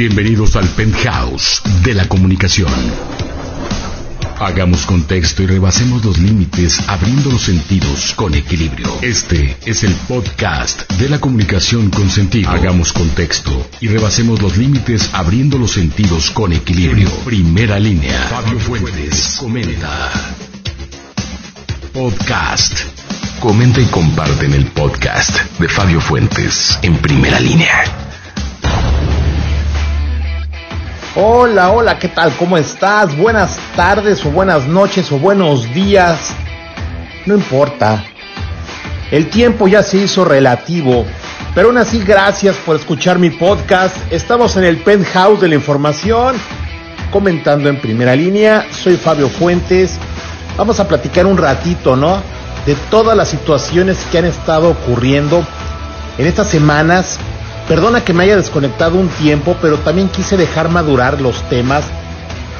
Bienvenidos al penthouse de la comunicación. Hagamos contexto y rebasemos los límites abriendo los sentidos con equilibrio. Este es el podcast de la comunicación con sentido. Hagamos contexto y rebasemos los límites abriendo los sentidos con equilibrio. Primera línea. Fabio Fuentes comenta. Podcast. Comenta y comparte en el podcast de Fabio Fuentes en primera línea. Hola, hola, ¿qué tal? ¿Cómo estás? Buenas tardes o buenas noches o buenos días. No importa. El tiempo ya se hizo relativo. Pero aún así, gracias por escuchar mi podcast. Estamos en el penthouse de la información, comentando en primera línea. Soy Fabio Fuentes. Vamos a platicar un ratito, ¿no? De todas las situaciones que han estado ocurriendo en estas semanas Perdona que me haya desconectado un tiempo, pero también quise dejar madurar los temas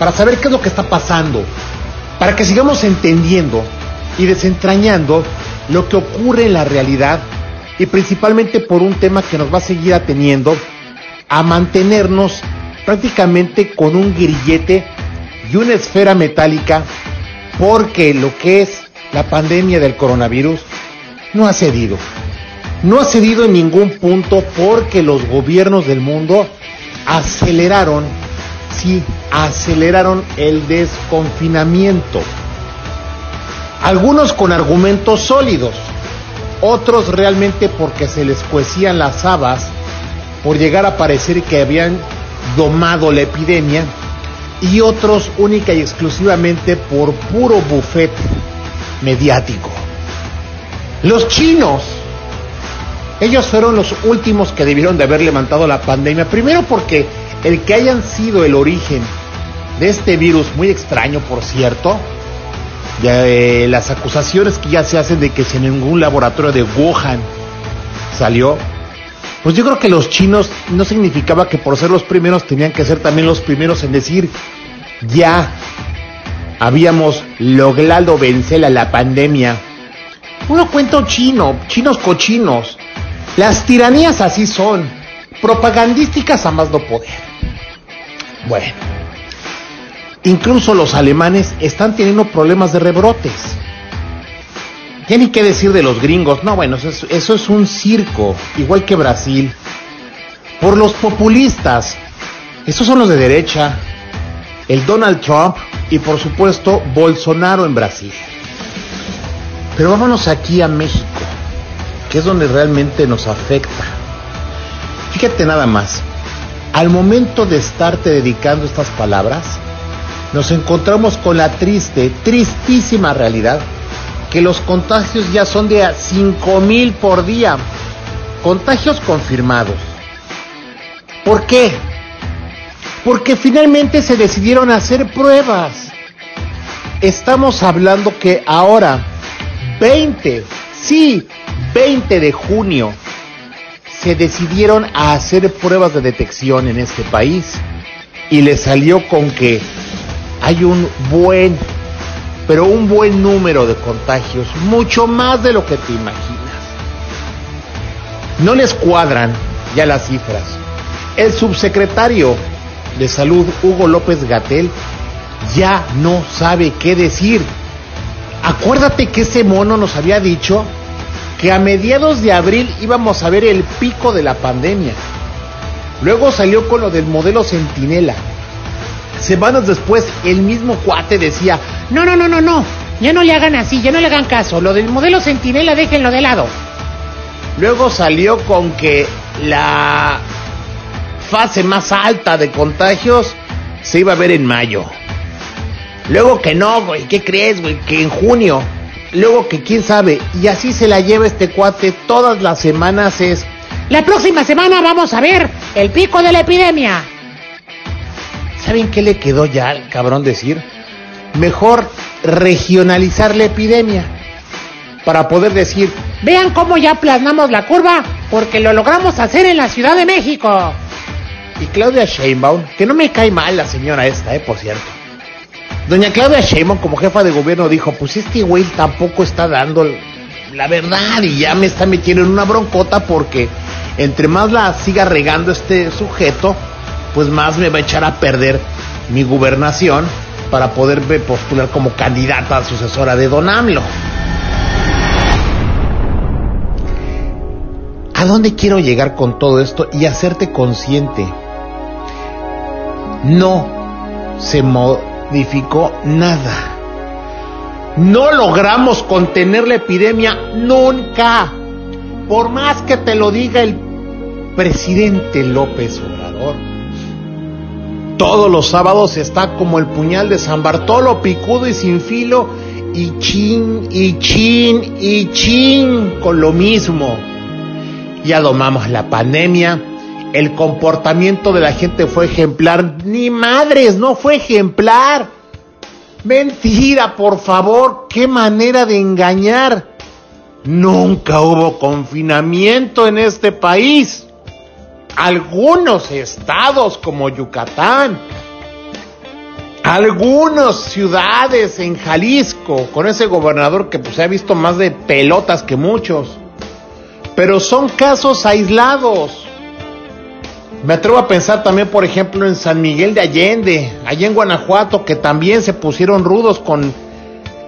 para saber qué es lo que está pasando, para que sigamos entendiendo y desentrañando lo que ocurre en la realidad y principalmente por un tema que nos va a seguir ateniendo a mantenernos prácticamente con un grillete y una esfera metálica porque lo que es la pandemia del coronavirus no ha cedido no ha cedido en ningún punto porque los gobiernos del mundo aceleraron, sí, aceleraron el desconfinamiento. Algunos con argumentos sólidos, otros realmente porque se les cuecían las habas por llegar a parecer que habían domado la epidemia y otros única y exclusivamente por puro buffet mediático. Los chinos ellos fueron los últimos que debieron de haber levantado la pandemia. Primero porque el que hayan sido el origen de este virus, muy extraño por cierto, de las acusaciones que ya se hacen de que si ningún laboratorio de Wuhan salió, pues yo creo que los chinos no significaba que por ser los primeros tenían que ser también los primeros en decir, ya habíamos logrado vencer a la pandemia. Uno cuento chino, chinos cochinos. Las tiranías así son, propagandísticas a más no poder. Bueno, incluso los alemanes están teniendo problemas de rebrotes. Tienen que decir de los gringos, no, bueno, eso eso es un circo, igual que Brasil. Por los populistas, esos son los de derecha, el Donald Trump y por supuesto Bolsonaro en Brasil. Pero vámonos aquí a México que es donde realmente nos afecta. Fíjate nada más, al momento de estarte dedicando estas palabras, nos encontramos con la triste, tristísima realidad que los contagios ya son de 5 mil por día. Contagios confirmados. ¿Por qué? Porque finalmente se decidieron hacer pruebas. Estamos hablando que ahora 20, sí, 20 de junio se decidieron a hacer pruebas de detección en este país y le salió con que hay un buen, pero un buen número de contagios, mucho más de lo que te imaginas. No les cuadran ya las cifras. El subsecretario de Salud, Hugo López Gatel, ya no sabe qué decir. Acuérdate que ese mono nos había dicho que a mediados de abril íbamos a ver el pico de la pandemia. Luego salió con lo del modelo Centinela. Semanas después, el mismo cuate decía, no, no, no, no, no, ya no le hagan así, ya no le hagan caso, lo del modelo Centinela déjenlo de lado. Luego salió con que la fase más alta de contagios se iba a ver en mayo. Luego que no, güey, ¿qué crees, güey? Que en junio luego que quién sabe, y así se la lleva este cuate todas las semanas es... La próxima semana vamos a ver el pico de la epidemia. ¿Saben qué le quedó ya al cabrón decir? Mejor regionalizar la epidemia. Para poder decir, vean cómo ya plasmamos la curva, porque lo logramos hacer en la Ciudad de México. Y Claudia Sheinbaum, que no me cae mal la señora esta, eh, por cierto Doña Claudia Sheinbaum como jefa de gobierno dijo, pues este güey tampoco está dando la verdad y ya me está metiendo en una broncota porque entre más la siga regando este sujeto, pues más me va a echar a perder mi gobernación para poderme postular como candidata a sucesora de Don AMLO. ¿A dónde quiero llegar con todo esto y hacerte consciente? No se nada. No logramos contener la epidemia nunca. Por más que te lo diga el presidente López Obrador. Todos los sábados está como el puñal de San Bartolo, picudo y sin filo, y chin, y chin, y chin, con lo mismo. Ya domamos la pandemia, el comportamiento de la gente fue ejemplar. Ni madres, no fue ejemplar. Mentira, por favor, qué manera de engañar. Nunca hubo confinamiento en este país. Algunos estados como Yucatán, algunas ciudades en Jalisco, con ese gobernador que pues, se ha visto más de pelotas que muchos, pero son casos aislados. Me atrevo a pensar también, por ejemplo, en San Miguel de Allende, allá en Guanajuato, que también se pusieron rudos con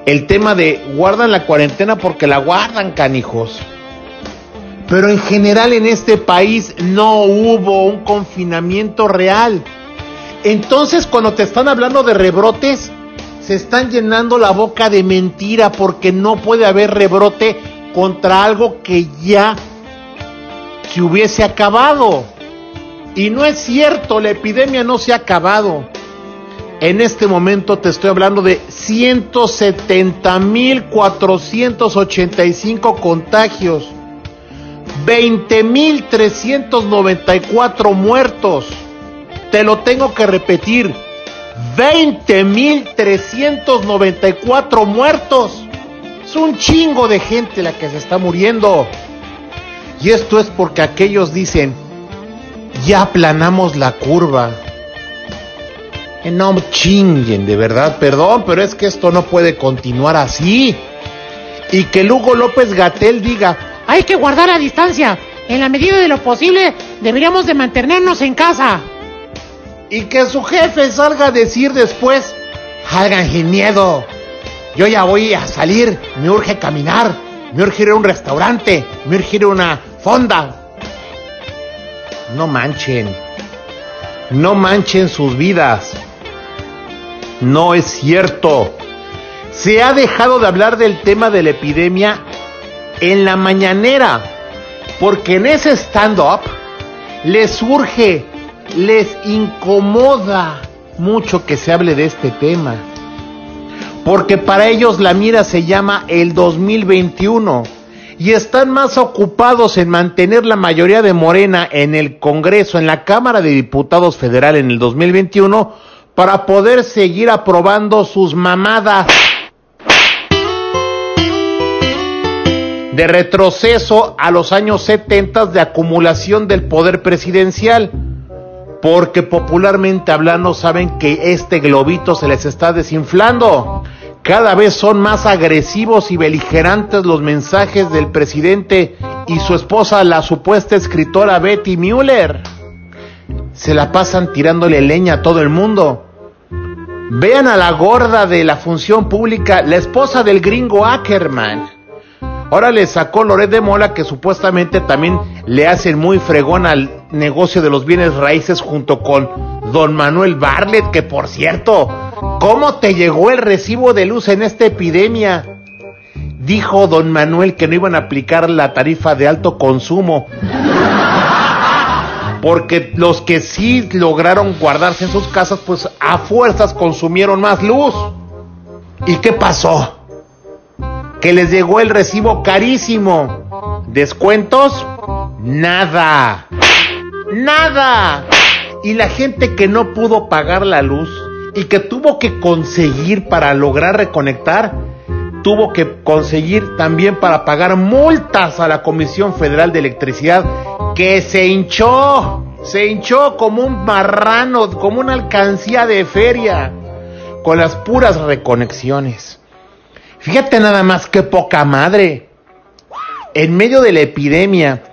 el tema de guardan la cuarentena porque la guardan, canijos. Pero en general en este país no hubo un confinamiento real. Entonces, cuando te están hablando de rebrotes, se están llenando la boca de mentira porque no puede haber rebrote contra algo que ya se hubiese acabado. Y no es cierto, la epidemia no se ha acabado. En este momento te estoy hablando de 170.485 contagios, 20.394 muertos. Te lo tengo que repetir, 20.394 muertos. Es un chingo de gente la que se está muriendo. Y esto es porque aquellos dicen, ya aplanamos la curva. No chinguen, de verdad, perdón, pero es que esto no puede continuar así. Y que Lugo López Gatel diga, hay que guardar la distancia. En la medida de lo posible, deberíamos de mantenernos en casa. Y que su jefe salga a decir después, hagan sin miedo. Yo ya voy a salir, me urge caminar, me urge ir a un restaurante, me urge ir a una fonda, no manchen. No manchen sus vidas. No es cierto. Se ha dejado de hablar del tema de la epidemia en la mañanera. Porque en ese stand-up les surge, les incomoda mucho que se hable de este tema. Porque para ellos la mira se llama el 2021 y están más ocupados en mantener la mayoría de Morena en el Congreso, en la Cámara de Diputados Federal en el 2021, para poder seguir aprobando sus mamadas de retroceso a los años 70 de acumulación del poder presidencial. Porque popularmente hablando saben que este globito se les está desinflando. Cada vez son más agresivos y beligerantes los mensajes del presidente y su esposa, la supuesta escritora Betty Mueller. Se la pasan tirándole leña a todo el mundo. Vean a la gorda de la función pública, la esposa del gringo Ackerman. Ahora le sacó Loret de Mola que supuestamente también le hacen muy fregón al negocio de los bienes raíces junto con don Manuel Barlet, que por cierto, ¿cómo te llegó el recibo de luz en esta epidemia? Dijo don Manuel que no iban a aplicar la tarifa de alto consumo. Porque los que sí lograron guardarse en sus casas, pues a fuerzas consumieron más luz. ¿Y qué pasó? Que les llegó el recibo carísimo. ¿Descuentos? Nada. Nada. Y la gente que no pudo pagar la luz y que tuvo que conseguir para lograr reconectar, tuvo que conseguir también para pagar multas a la Comisión Federal de Electricidad que se hinchó, se hinchó como un marrano, como una alcancía de feria, con las puras reconexiones. Fíjate nada más que poca madre. En medio de la epidemia,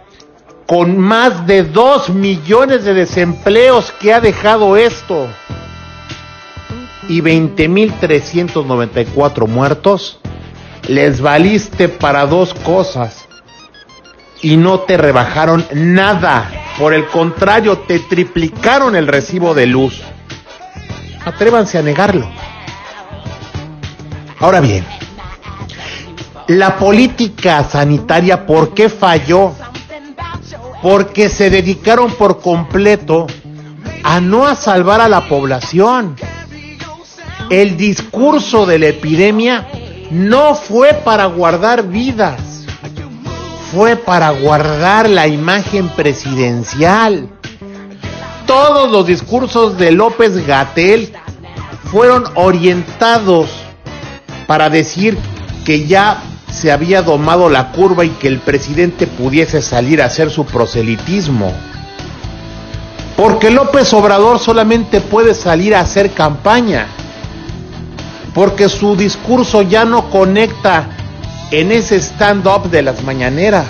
con más de 2 millones de desempleos que ha dejado esto y 20.394 muertos, les valiste para dos cosas y no te rebajaron nada. Por el contrario, te triplicaron el recibo de luz. Atrévanse a negarlo. Ahora bien, la política sanitaria, ¿por qué falló? Porque se dedicaron por completo a no a salvar a la población. El discurso de la epidemia no fue para guardar vidas, fue para guardar la imagen presidencial. Todos los discursos de López Gatel fueron orientados para decir que ya se había domado la curva y que el presidente pudiese salir a hacer su proselitismo. Porque López Obrador solamente puede salir a hacer campaña. Porque su discurso ya no conecta en ese stand-up de las mañaneras.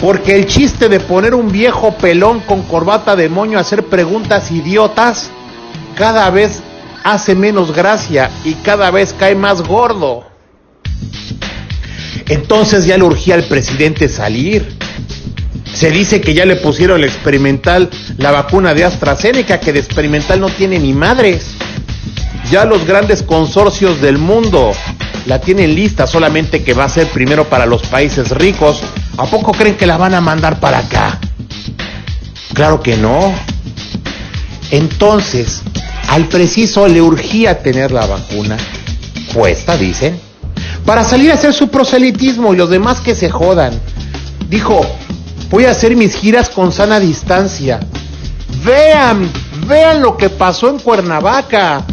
Porque el chiste de poner un viejo pelón con corbata de moño a hacer preguntas idiotas cada vez hace menos gracia y cada vez cae más gordo. Entonces ya le urgía al presidente salir. Se dice que ya le pusieron el experimental la vacuna de AstraZeneca, que de experimental no tiene ni madres. Ya los grandes consorcios del mundo la tienen lista, solamente que va a ser primero para los países ricos. ¿A poco creen que la van a mandar para acá? Claro que no. Entonces, al preciso le urgía tener la vacuna puesta, dicen, para salir a hacer su proselitismo y los demás que se jodan. Dijo, voy a hacer mis giras con sana distancia. Vean, vean lo que pasó en Cuernavaca,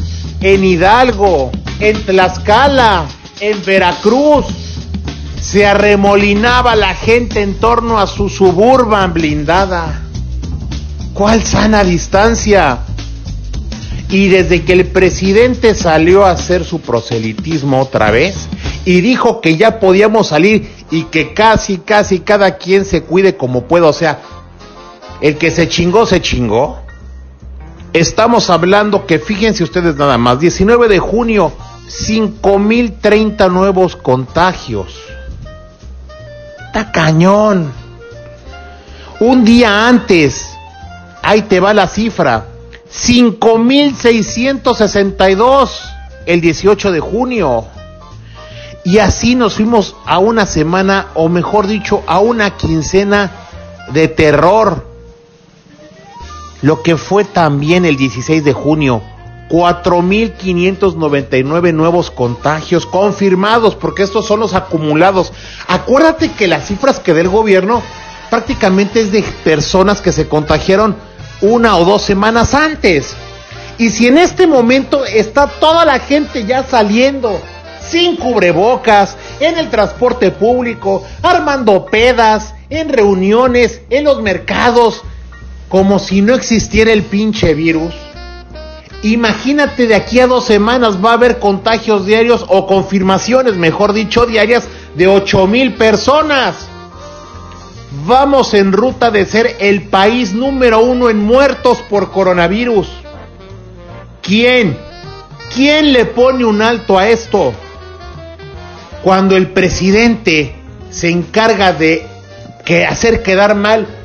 en Hidalgo, en Tlaxcala, en Veracruz. Se arremolinaba la gente en torno a su suburban blindada. ¿Cuál sana distancia? Y desde que el presidente salió a hacer su proselitismo otra vez y dijo que ya podíamos salir y que casi, casi cada quien se cuide como pueda, o sea, el que se chingó, se chingó. Estamos hablando que fíjense ustedes nada más, 19 de junio, 5.030 nuevos contagios. Está cañón. Un día antes, ahí te va la cifra, 5.662 el 18 de junio. Y así nos fuimos a una semana, o mejor dicho, a una quincena de terror. Lo que fue también el 16 de junio, 4.599 nuevos contagios confirmados, porque estos son los acumulados. Acuérdate que las cifras que da el gobierno prácticamente es de personas que se contagiaron una o dos semanas antes. Y si en este momento está toda la gente ya saliendo sin cubrebocas, en el transporte público, armando pedas, en reuniones, en los mercados, como si no existiera el pinche virus. Imagínate de aquí a dos semanas va a haber contagios diarios o confirmaciones, mejor dicho, diarias de 8 mil personas. Vamos en ruta de ser el país número uno en muertos por coronavirus. ¿Quién? ¿Quién le pone un alto a esto? Cuando el presidente se encarga de que hacer quedar mal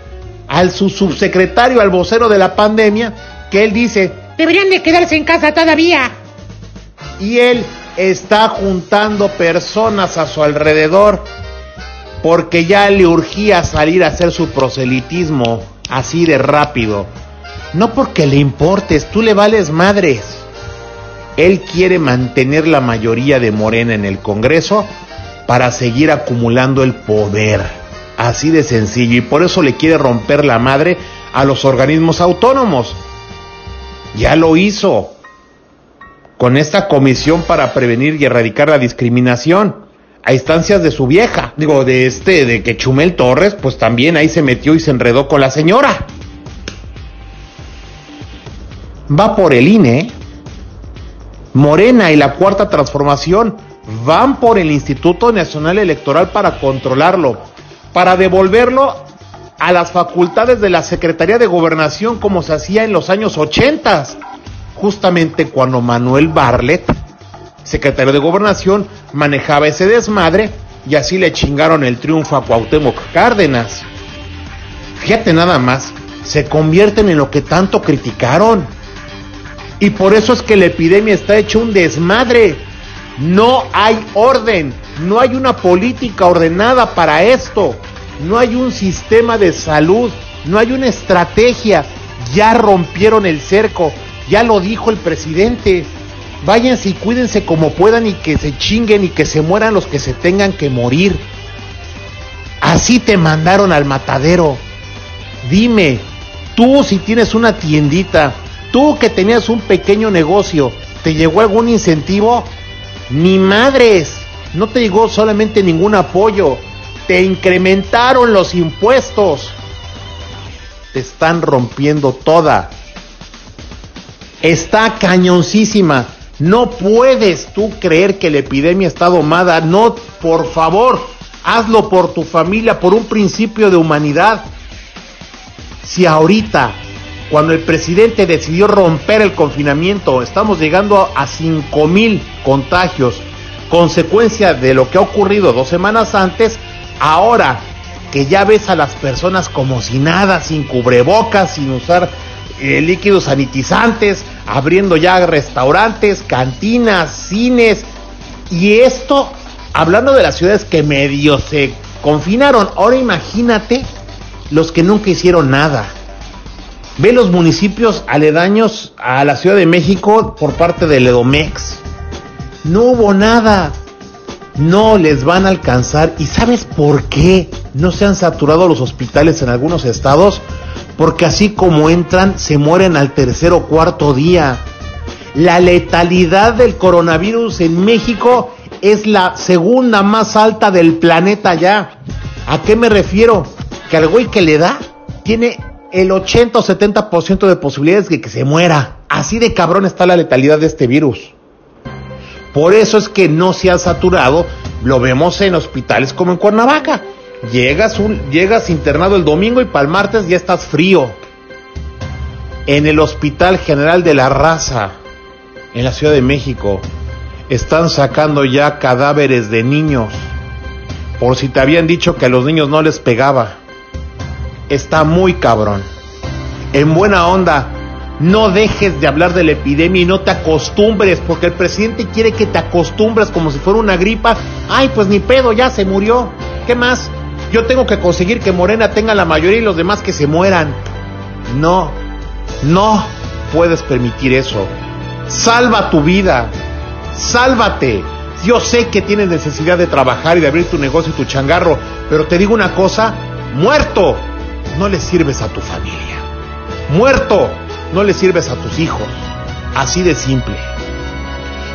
al su subsecretario, al vocero de la pandemia, que él dice, Deberían de quedarse en casa todavía. y él está juntando personas a su alrededor porque ya le urgía salir a hacer su proselitismo así de rápido. No porque le importes, tú le vales madres. Él quiere mantener la mayoría de Morena en el Congreso para seguir acumulando el poder. Así de sencillo. Y por eso le quiere romper la madre a los organismos autónomos. Ya lo hizo con esta comisión para prevenir y erradicar la discriminación a instancias de su vieja, digo, de este, de que Chumel Torres, pues también ahí se metió y se enredó con la señora. Va por el INE, Morena y la Cuarta Transformación van por el Instituto Nacional Electoral para controlarlo, para devolverlo a las facultades de la Secretaría de Gobernación como se hacía en los años 80, justamente cuando Manuel Barlet, secretario de Gobernación, manejaba ese desmadre y así le chingaron el triunfo a Cuauhtémoc Cárdenas. Fíjate nada más, se convierten en lo que tanto criticaron. Y por eso es que la epidemia está hecha un desmadre. No hay orden, no hay una política ordenada para esto, no hay un sistema de salud, no hay una estrategia. Ya rompieron el cerco, ya lo dijo el presidente. Váyanse y cuídense como puedan y que se chinguen y que se mueran los que se tengan que morir. Así te mandaron al matadero. Dime, tú si tienes una tiendita, tú que tenías un pequeño negocio, ¿te llegó algún incentivo? Ni madres, no te llegó solamente ningún apoyo, te incrementaron los impuestos. Te están rompiendo toda. Está cañoncísima. No puedes tú creer que la epidemia está domada. No, por favor, hazlo por tu familia, por un principio de humanidad. Si ahorita, cuando el presidente decidió romper el confinamiento, estamos llegando a 5 mil contagios, consecuencia de lo que ha ocurrido dos semanas antes, ahora que ya ves a las personas como si nada, sin cubrebocas, sin usar eh, líquidos sanitizantes, abriendo ya restaurantes, cantinas, cines, y esto, hablando de las ciudades que medio se confinaron, ahora imagínate los que nunca hicieron nada. Ve los municipios aledaños a la Ciudad de México por parte del Edomex. No hubo nada. No les van a alcanzar. ¿Y sabes por qué no se han saturado los hospitales en algunos estados? Porque así como entran, se mueren al tercer o cuarto día. La letalidad del coronavirus en México es la segunda más alta del planeta ya. ¿A qué me refiero? Que al güey que le da tiene el 80 o 70% de posibilidades de que se muera. Así de cabrón está la letalidad de este virus. Por eso es que no se ha saturado. Lo vemos en hospitales como en Cuernavaca. Llegas, llegas internado el domingo y para el martes ya estás frío. En el Hospital General de la Raza, en la Ciudad de México, están sacando ya cadáveres de niños. Por si te habían dicho que a los niños no les pegaba. Está muy cabrón. En buena onda, no dejes de hablar de la epidemia y no te acostumbres, porque el presidente quiere que te acostumbres como si fuera una gripa. Ay, pues ni pedo, ya se murió. ¿Qué más? Yo tengo que conseguir que Morena tenga la mayoría y los demás que se mueran. No, no puedes permitir eso. Salva tu vida. Sálvate. Yo sé que tienes necesidad de trabajar y de abrir tu negocio y tu changarro, pero te digo una cosa, muerto, no le sirves a tu familia. Muerto, no le sirves a tus hijos. Así de simple.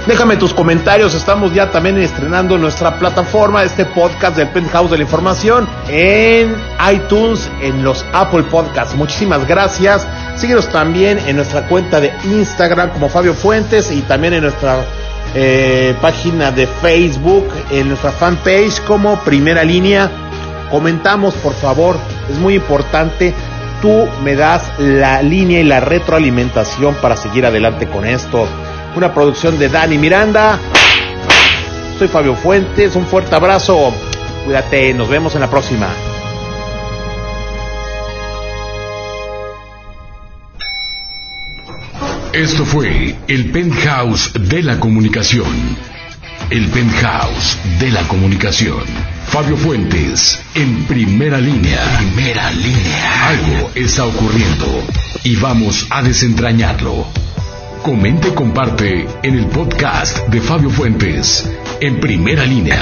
Déjame tus comentarios, estamos ya también estrenando nuestra plataforma, este podcast del Penthouse de la Información, en iTunes, en los Apple Podcasts. Muchísimas gracias. Síguenos también en nuestra cuenta de Instagram como Fabio Fuentes y también en nuestra eh, página de Facebook, en nuestra fanpage como Primera Línea. Comentamos, por favor, es muy importante tú me das la línea y la retroalimentación para seguir adelante con esto. Una producción de Dani Miranda. Soy Fabio Fuentes, un fuerte abrazo. Cuídate, nos vemos en la próxima. Esto fue el penthouse de la comunicación. El penthouse de la comunicación. Fabio Fuentes, en primera línea. Primera línea. Algo está ocurriendo y vamos a desentrañarlo. Comente y comparte en el podcast de Fabio Fuentes, en primera línea.